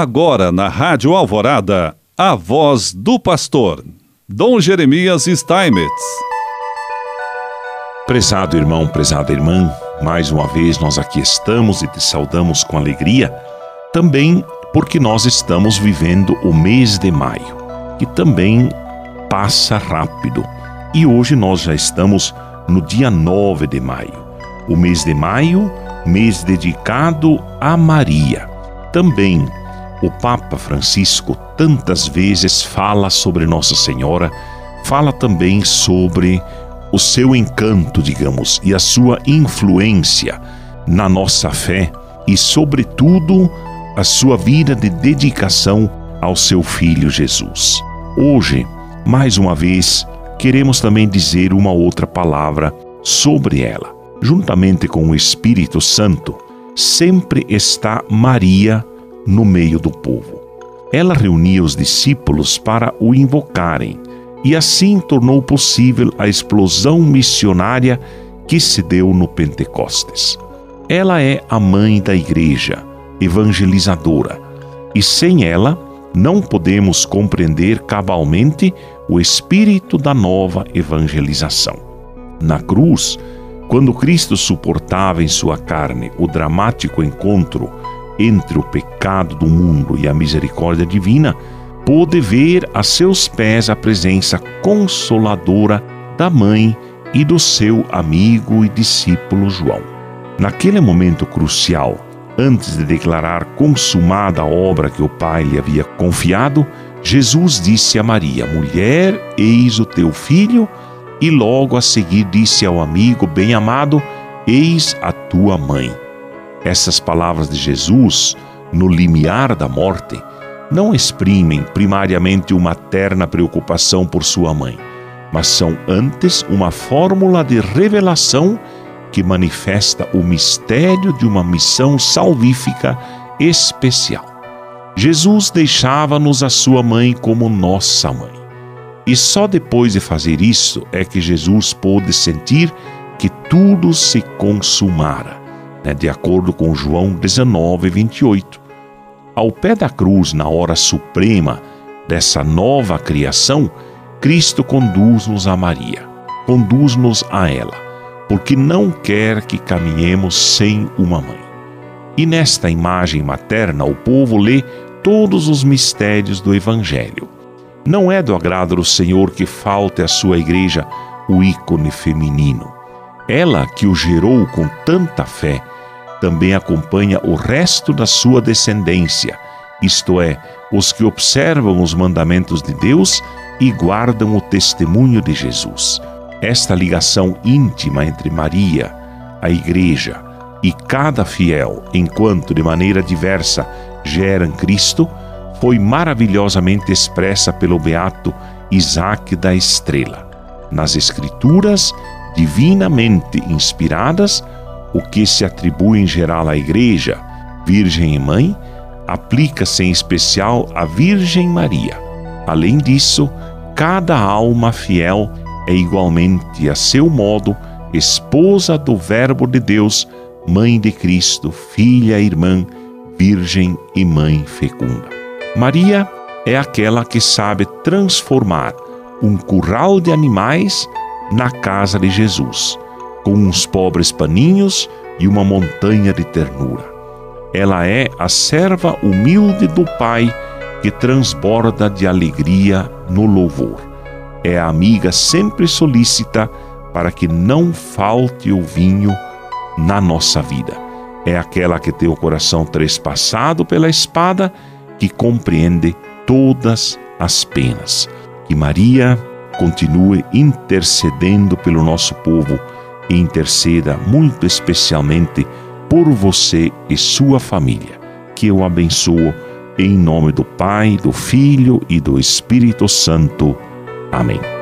Agora na Rádio Alvorada, a voz do pastor, Dom Jeremias Steinmetz. Prezado irmão, prezada irmã, mais uma vez nós aqui estamos e te saudamos com alegria, também porque nós estamos vivendo o mês de maio, que também passa rápido. E hoje nós já estamos no dia 9 de maio. O mês de maio, mês dedicado a Maria. Também o Papa Francisco tantas vezes fala sobre Nossa Senhora, fala também sobre o seu encanto, digamos, e a sua influência na nossa fé e, sobretudo, a sua vida de dedicação ao seu filho Jesus. Hoje, mais uma vez, queremos também dizer uma outra palavra sobre ela. Juntamente com o Espírito Santo, sempre está Maria no meio do povo. Ela reunia os discípulos para o invocarem e assim tornou possível a explosão missionária que se deu no Pentecostes. Ela é a mãe da igreja, evangelizadora, e sem ela não podemos compreender cabalmente o espírito da nova evangelização. Na cruz, quando Cristo suportava em sua carne o dramático encontro entre o pecado do mundo e a misericórdia divina, pôde ver a seus pés a presença consoladora da mãe e do seu amigo e discípulo João. Naquele momento crucial, antes de declarar consumada a obra que o Pai lhe havia confiado, Jesus disse a Maria: Mulher, eis o teu filho, e logo a seguir disse ao amigo bem-amado: Eis a tua mãe. Essas palavras de Jesus, no limiar da morte, não exprimem primariamente uma terna preocupação por sua mãe, mas são antes uma fórmula de revelação que manifesta o mistério de uma missão salvífica especial. Jesus deixava-nos a sua mãe como nossa mãe. E só depois de fazer isso é que Jesus pôde sentir que tudo se consumara né, de acordo com João 19, 28. Ao pé da cruz, na hora suprema dessa nova criação, Cristo conduz-nos a Maria, conduz-nos a ela, porque não quer que caminhemos sem uma mãe. E nesta imagem materna, o povo lê todos os mistérios do Evangelho. Não é do agrado do Senhor que falte à sua igreja o ícone feminino. Ela que o gerou com tanta fé, também acompanha o resto da sua descendência, isto é, os que observam os mandamentos de Deus e guardam o testemunho de Jesus. Esta ligação íntima entre Maria, a Igreja e cada fiel, enquanto de maneira diversa geram Cristo, foi maravilhosamente expressa pelo beato Isaac da Estrela. Nas Escrituras, divinamente inspiradas, o que se atribui em geral à Igreja, Virgem e Mãe, aplica-se em especial à Virgem Maria. Além disso, cada alma fiel é igualmente, a seu modo, esposa do Verbo de Deus, mãe de Cristo, filha, irmã, virgem e mãe fecunda. Maria é aquela que sabe transformar um curral de animais na casa de Jesus com uns pobres paninhos e uma montanha de ternura. Ela é a serva humilde do Pai que transborda de alegria no louvor. É a amiga sempre solícita para que não falte o vinho na nossa vida. É aquela que tem o coração trespassado pela espada, que compreende todas as penas. Que Maria continue intercedendo pelo nosso povo e interceda muito especialmente por você e sua família. Que eu abençoo em nome do Pai, do Filho e do Espírito Santo. Amém.